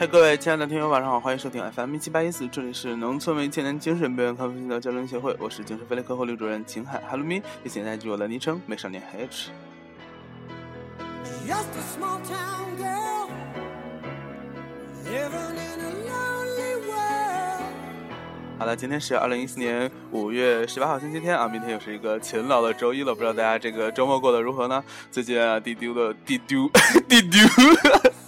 嗨，各位亲爱的听友，晚上好，欢迎收听 FM 一七八一四，这里是农村为青年精神表演康复的交流协会，我是精神分裂科后刘主任秦海哈喽咪，也请大家记住我的昵称美少年 H。好了，今天是二零一四年五月十八号星期天啊，明天又是一个勤劳的周一了，不知道大家这个周末过得如何呢？最近啊，地丢的地丢地丢。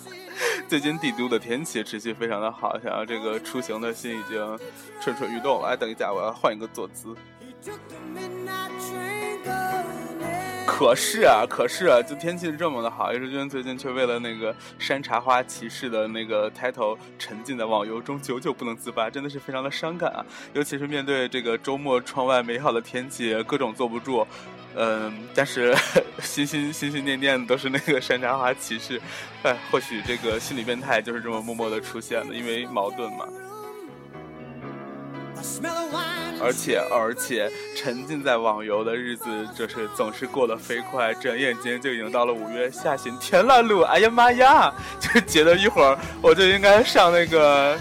最近帝都的天气持续非常的好，想要这个出行的心已经蠢蠢欲动了。哎，等一下，我要换一个坐姿。可是啊，可是啊，就天气这么的好，叶志军最近却为了那个山茶花骑士的那个抬头，沉浸在网游中，久久不能自拔，真的是非常的伤感啊。尤其是面对这个周末窗外美好的天气，各种坐不住。嗯，但是 心心心心念念的都是那个山茶花骑士，哎，或许这个心理变态就是这么默默的出现的，因为矛盾嘛。而且而且，沉浸在网游的日子，就是总是过得飞快，转眼间就已经到了五月下旬，天了路，哎呀妈呀，就觉得一会儿我就应该上那个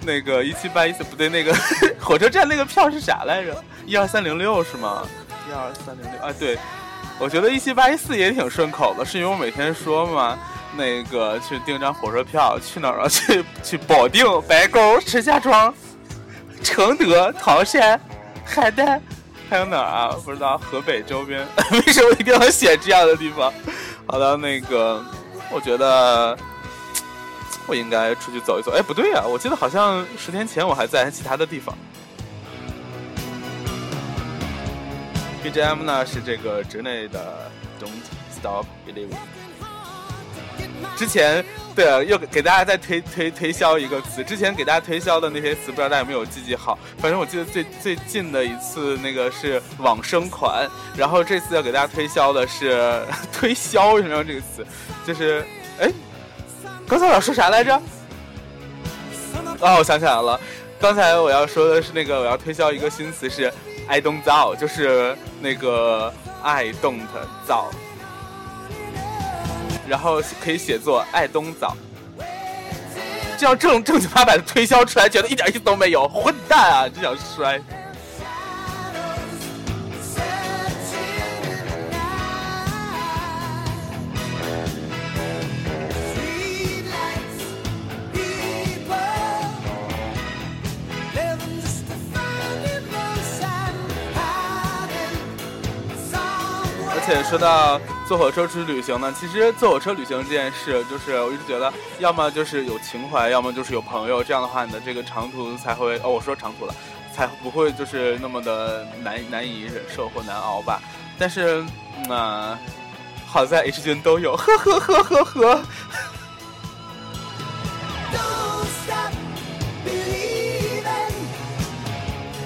那个一七八一四不对，那个火车站那个票是啥来着？一二三零六是吗？一二三零六啊，对，我觉得一七八一四也挺顺口的，是因为我每天说嘛，那个去订张火车票，去哪儿啊？去去保定、白沟、石家庄、承德、唐山、邯郸，还有哪儿啊？不知道，河北周边，为什么一定要选这样的地方？好的，那个，我觉得我应该出去走一走。哎，不对呀，我记得好像十天前我还在其他的地方。BGM 呢是这个之内的 Don't Stop Believing。之前对啊，又给大家再推推推销一个词。之前给大家推销的那些词，不知道大家有没有记记好？反正我记得最最近的一次那个是往生款，然后这次要给大家推销的是 推销，什么这个词？就是哎，刚才我要说啥来着？哦，我想起来了，刚才我要说的是那个我要推销一个新词是。I don't 造就是那个 I don't 造，然后可以写作爱冬枣，这样正正经八百的推销出来，觉得一点意思都没有，混蛋啊！就想摔。而且说到坐火车出去旅行呢，其实坐火车旅行这件事，就是我一直觉得，要么就是有情怀，要么就是有朋友，这样的话你的这个长途才会哦，我说长途了，才不会就是那么的难难以忍受或难熬吧。但是，那好在 H 君都有，呵呵呵呵呵。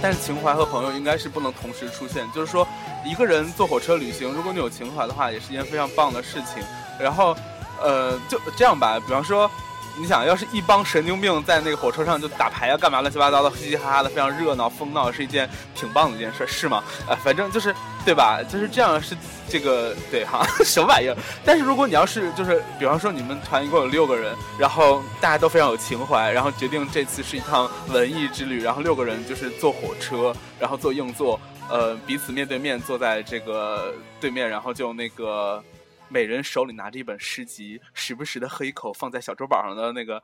但是情怀和朋友应该是不能同时出现，就是说，一个人坐火车旅行，如果你有情怀的话，也是一件非常棒的事情。然后，呃，就这样吧，比方说。你想要是一帮神经病在那个火车上就打牌啊，干嘛乱七八糟的，嘻嘻哈哈的，非常热闹疯闹，是一件挺棒的一件事，是吗？啊，反正就是，对吧？就是这样，是这个对哈，什么玩意儿？但是如果你要是就是，比方说你们团一共有六个人，然后大家都非常有情怀，然后决定这次是一趟文艺之旅，然后六个人就是坐火车，然后坐硬座，呃，彼此面对面坐在这个对面，然后就那个。每人手里拿着一本诗集，时不时的喝一口放在小桌板上的那个，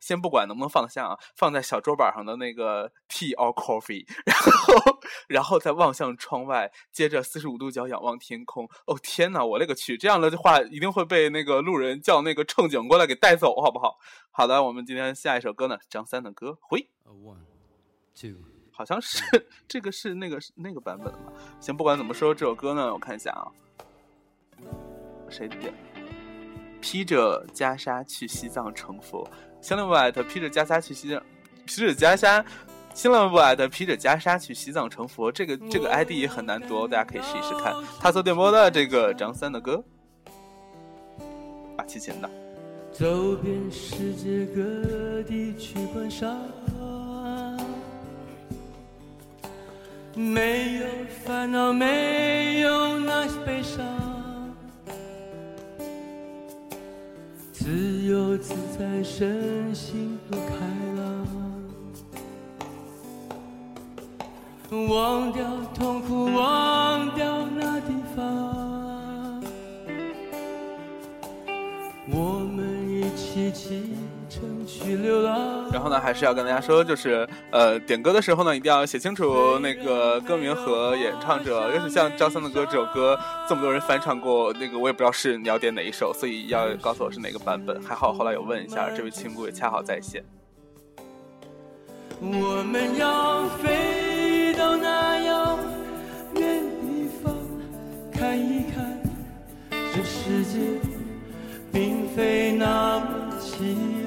先不管能不能放得下啊，放在小桌板上的那个 tea or coffee，然后，然后再望向窗外，接着四十五度角仰望天空。哦天哪，我勒个去！这样的话一定会被那个路人叫那个乘警过来给带走，好不好？好的，我们今天下一首歌呢，张三的歌，回。One, two，好像是这个是那个那个版本的吧？先不管怎么说，这首歌呢，我看一下啊。谁点？披着袈裟去西藏成佛，新浪不艾特披着袈裟去西藏，披着袈裟，新浪不艾特披着袈裟去西藏成佛。这个这个 ID 也很难读，大家可以试一试看。他做电波的这个张三的歌，把齐秦的。走遍世界各地去观赏，没有烦恼，没有那些悲伤。在身心都开朗，忘掉痛苦，忘掉那地方，我们一起启程去流浪。然后呢，还是要跟大家说，就是呃，点歌的时候呢，一定要写清楚那个歌名和演唱者。尤其像张三的歌这首歌，这么多人翻唱过，那个我也不知道是你要点哪一首，所以要告诉我是哪个版本。还好后来有问一下，这位亲姑也恰好在线。我们要飞到那遥远地方，看一看这世界并非那么凄凉。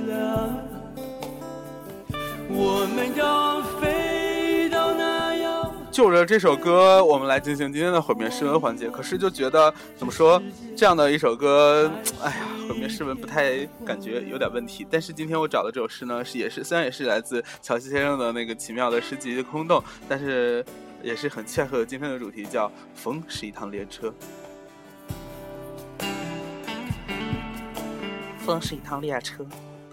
我们要飞到那遥。就着这首歌，我们来进行今天的毁灭诗文环节。可是就觉得怎么说，这样的一首歌，哎呀，毁灭诗文不太感觉有点问题。但是今天我找的这首诗呢，是 也是虽然也是来自乔西先生的那个奇妙的诗集《空洞》，但是也是很切合今天的主题，叫“风是一趟列车”。风是一趟列车。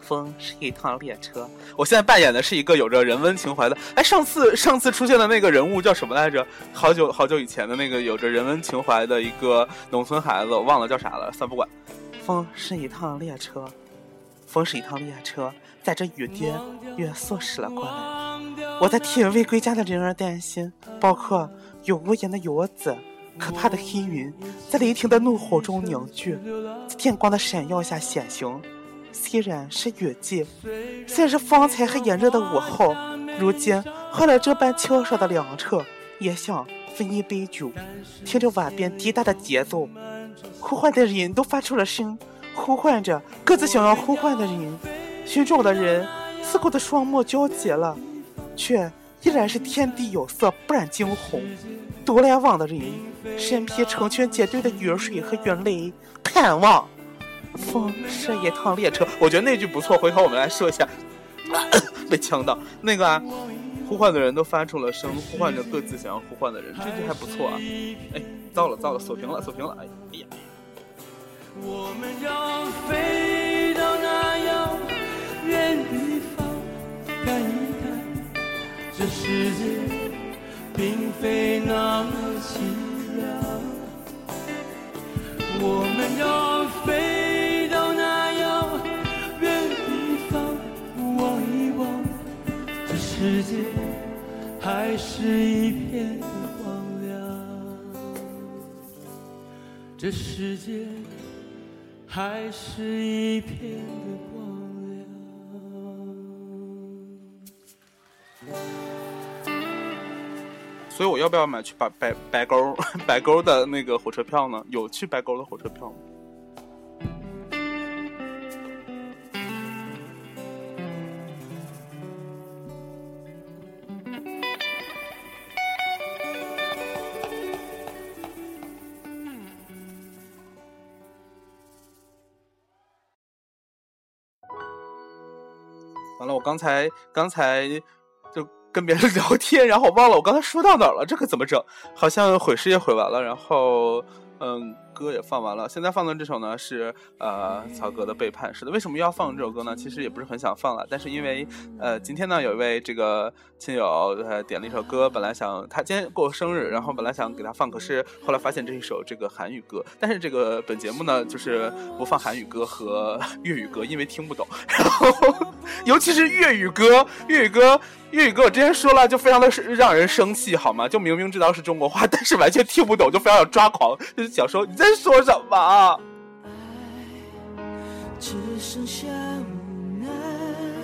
风是一趟列车。我现在扮演的是一个有着人文情怀的。哎，上次上次出现的那个人物叫什么来着？好久好久以前的那个有着人文情怀的一个农村孩子，我忘了叫啥了，算不管。风是一趟列车，风是一趟列车，在这雨点越速驶了过来。我在替未归家的人儿担心，包括有屋檐的游子。可怕的黑云在雷霆的怒吼中凝聚，在电光的闪耀下显形。虽然是雨季，虽然是风才和炎热的午后，如今喝了这般清爽的凉茶，也想分一杯酒，听着瓦边滴答的节奏，呼唤的人都发出了声，呼唤着各自想要呼唤的人，寻找的人似乎的双目交集了，却依然是天地有色，不染惊鸿。独来往的人，身披成群结队的雨水和云雷，盼望。风是一趟列车，我觉得那句不错。回头我们来说一下，被呛到那个啊，呼唤的人都发出了声，呼唤着各自想要呼唤的人，这句还不错啊。哎，糟了糟了，锁屏了锁屏了，哎哎呀。我们要飞到那遥远地方，看一看这世界并非那么凄凉。我们要飞。世界还是一片的荒凉，这世界还是一片的光亮。所以我要不要买去白白白沟 白沟的那个火车票呢？有去白沟的火车票吗？完了，我刚才刚才就跟别人聊天，然后我忘了我刚才说到哪儿了，这可怎么整？好像毁尸也毁完了，然后嗯。歌也放完了，现在放的这首呢是呃曹格的背叛。是的，为什么要放这首歌呢？其实也不是很想放了，但是因为呃今天呢有一位这个亲友呃点了一首歌，本来想他今天过生日，然后本来想给他放，可是后来发现这一首这个韩语歌，但是这个本节目呢就是不放韩语歌和粤语歌，因为听不懂，然后尤其是粤语歌，粤语歌。粤语歌我之前说了，就非常的让人生气，好吗？就明明知道是中国话，但是完全听不懂，就非常要抓狂，就是想说你在说什么。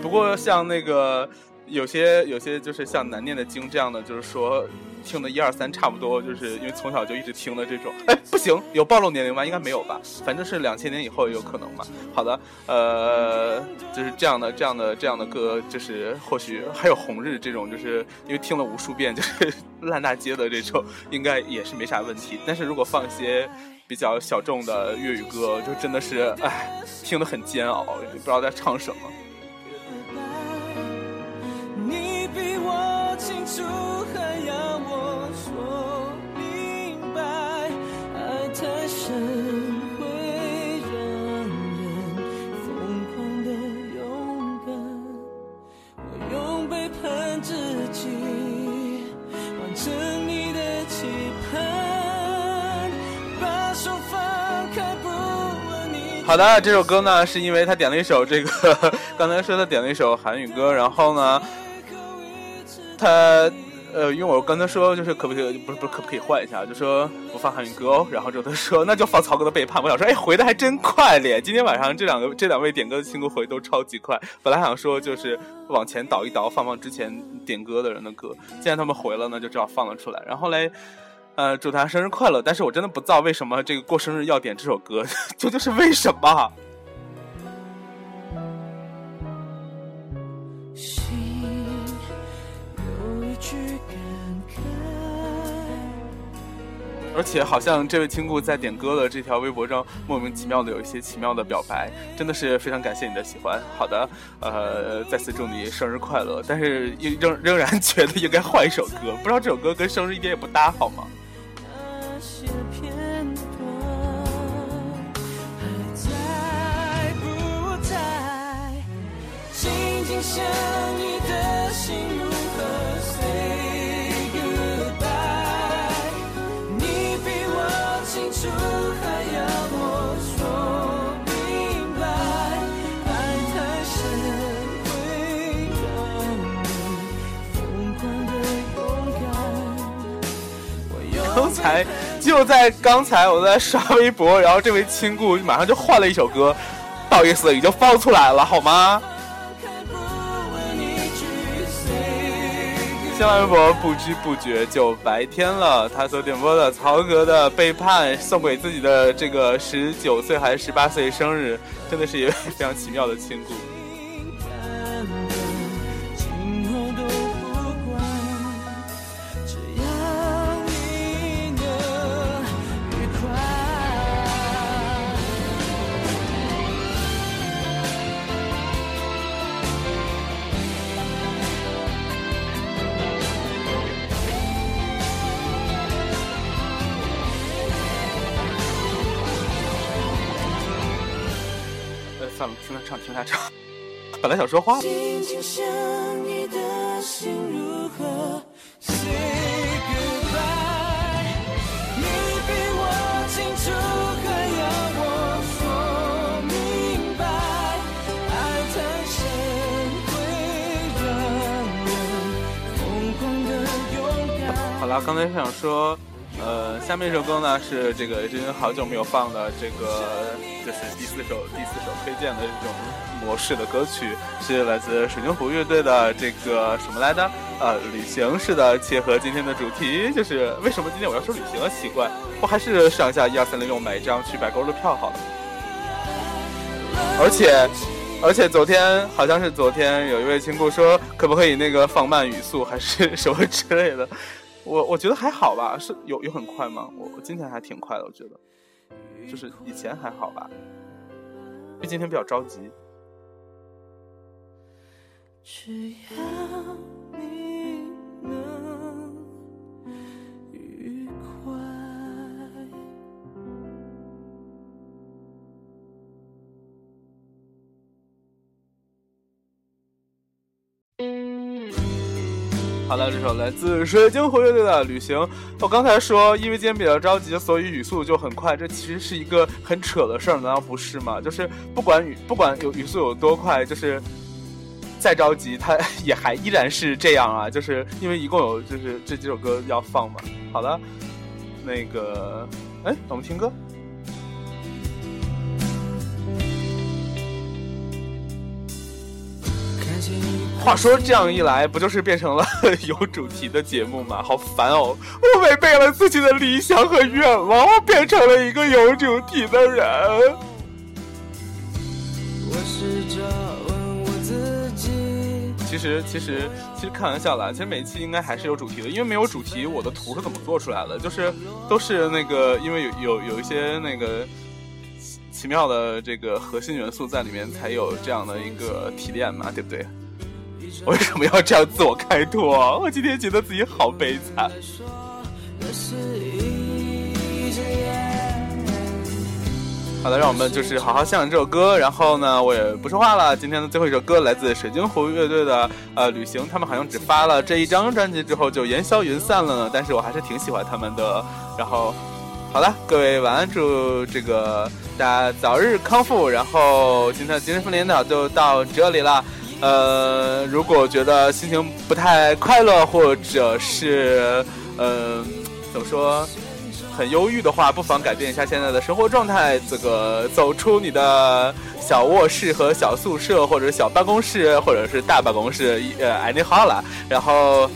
不过像那个有些有些就是像难念的经这样的，就是说。听的一二三差不多，就是因为从小就一直听的这种。哎，不行，有暴露年龄吗？应该没有吧，反正是两千年以后有可能嘛。好的，呃，就是这样的，这样的，这样的歌，就是或许还有红日这种，就是因为听了无数遍，就是 烂大街的这种，应该也是没啥问题。但是如果放一些比较小众的粤语歌，就真的是哎，听得很煎熬，也不知道在唱什么。清楚还要我说明白爱太深会让人疯狂的勇敢我用背叛自己完成你的期盼把手放开不问好的这首歌呢是因为他点了一首这个 刚才说他点了一首韩语歌然后呢他。呃，因为我跟他说，就是可不可以，不是不是可不可以换一下，就说不放韩语歌哦。然后之后他说，那就放曹格的背叛。我想说，哎，回的还真快咧。今天晚上这两个 这两位点歌的亲故回都超级快。本来想说就是往前倒一倒，放放之前点歌的人的歌。既然他们回了呢，就只好放了出来。然后嘞，呃，祝他生日快乐。但是我真的不知道为什么这个过生日要点这首歌，究竟是为什么？而且好像这位亲故在点歌的这条微博上莫名其妙的有一些奇妙的表白，真的是非常感谢你的喜欢。好的，呃，再次祝你生日快乐。但是仍仍然觉得应该换一首歌，不知道这首歌跟生日一点也不搭，好吗？才就在刚才，我在刷微博，然后这位亲故马上就换了一首歌，不好意思，已经放出来了，好吗？新浪微博不知不觉就白天了，他所点播的曹格的背叛，送给自己的这个十九岁还是十八岁生日，真的是一位非常奇妙的亲故。听他唱，听他唱。本来想说话。好了，刚才想说。呃，下面一首歌呢是这个真好久没有放的，这个就是第四首第四首推荐的这种模式的歌曲，是来自水晶湖乐队的这个什么来着？呃，旅行式的，切合今天的主题，就是为什么今天我要说旅行啊？奇怪，我还是上下一二三零六买一张去白沟的票好了。而且，而且昨天好像是昨天有一位亲故说，可不可以那个放慢语速，还是 什么之类的。我我觉得还好吧，是有有很快吗？我我今天还挺快的，我觉得，就是以前还好吧，因为今天比较着急。只要你能好了，这首来自水晶湖乐队的《旅行》。我刚才说，因为今天比较着急，所以语速就很快。这其实是一个很扯的事儿，难道不是吗？就是不管语不管有语速有多快，就是再着急，它也还依然是这样啊。就是因为一共有就是这几首歌要放嘛。好了，那个，哎，我们听歌。话说这样一来，不就是变成了 有主题的节目吗？好烦哦！我违背了自己的理想和愿望，我变成了一个有主题的人。其实，其实，其实开玩笑啦。其实每期应该还是有主题的，因为没有主题，我的图是怎么做出来的？就是都是那个，因为有有有一些那个奇妙的这个核心元素在里面，才有这样的一个提炼嘛，对不对？为什么要这样自我开脱？我今天觉得自己好悲惨。好的，让我们就是好好欣赏这首歌。然后呢，我也不说话了。今天的最后一首歌来自水晶湖乐队的呃旅行，他们好像只发了这一张专辑之后就烟消云散了呢。但是我还是挺喜欢他们的。然后。好了，各位晚安，祝这个大家早日康复。然后今天的精神分裂导就到这里了。呃，如果觉得心情不太快乐，或者是嗯、怎么说很忧郁的话，不妨改变一下现在的生活状态，这个走出你的小卧室和小宿舍，或者小办公室，或者是大办公室，呃，anyhow 啦。然后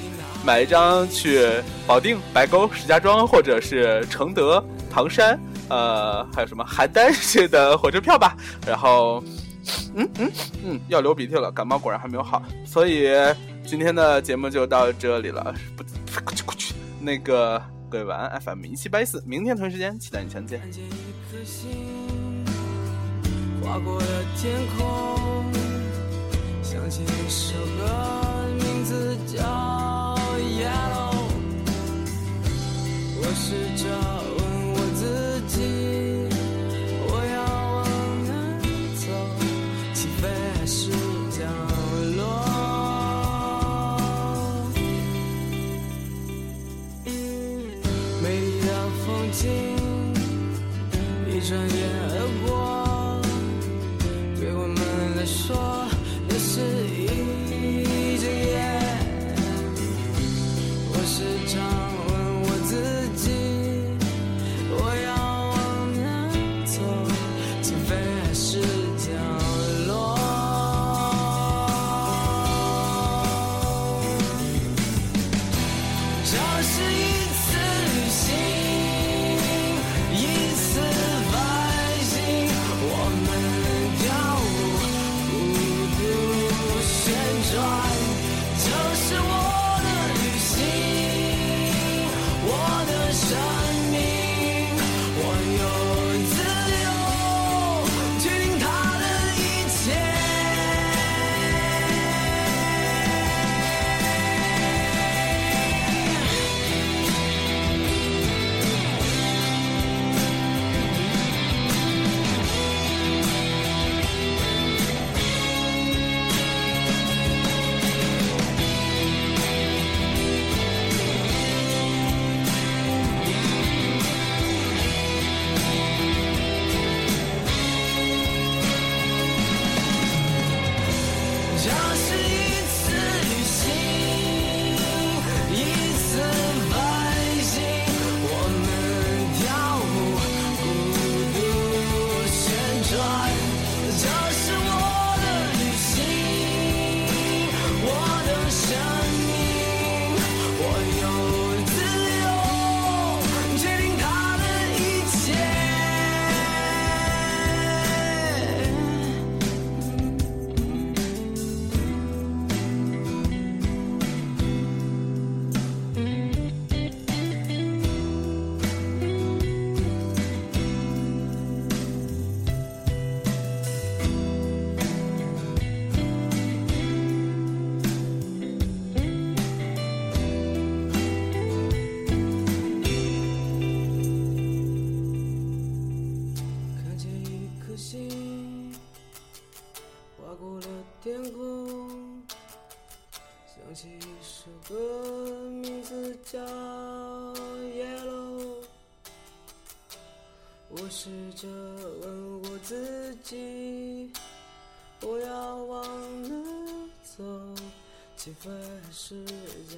买一张去保定、白沟、石家庄，或者是承德、唐山，呃，还有什么邯郸市的火车票吧。然后，嗯嗯嗯，要流鼻涕了，感冒果然还没有好，所以今天的节目就到这里了。不，过去过去，那个各位晚安，FM 一七八一四，明天同一时间期待你相见。看见一颗星划过了天空，想起一首歌，名字叫《Yellow》。我试着这是一次旅行，我试着问我自己，我要往哪走？起飞还是降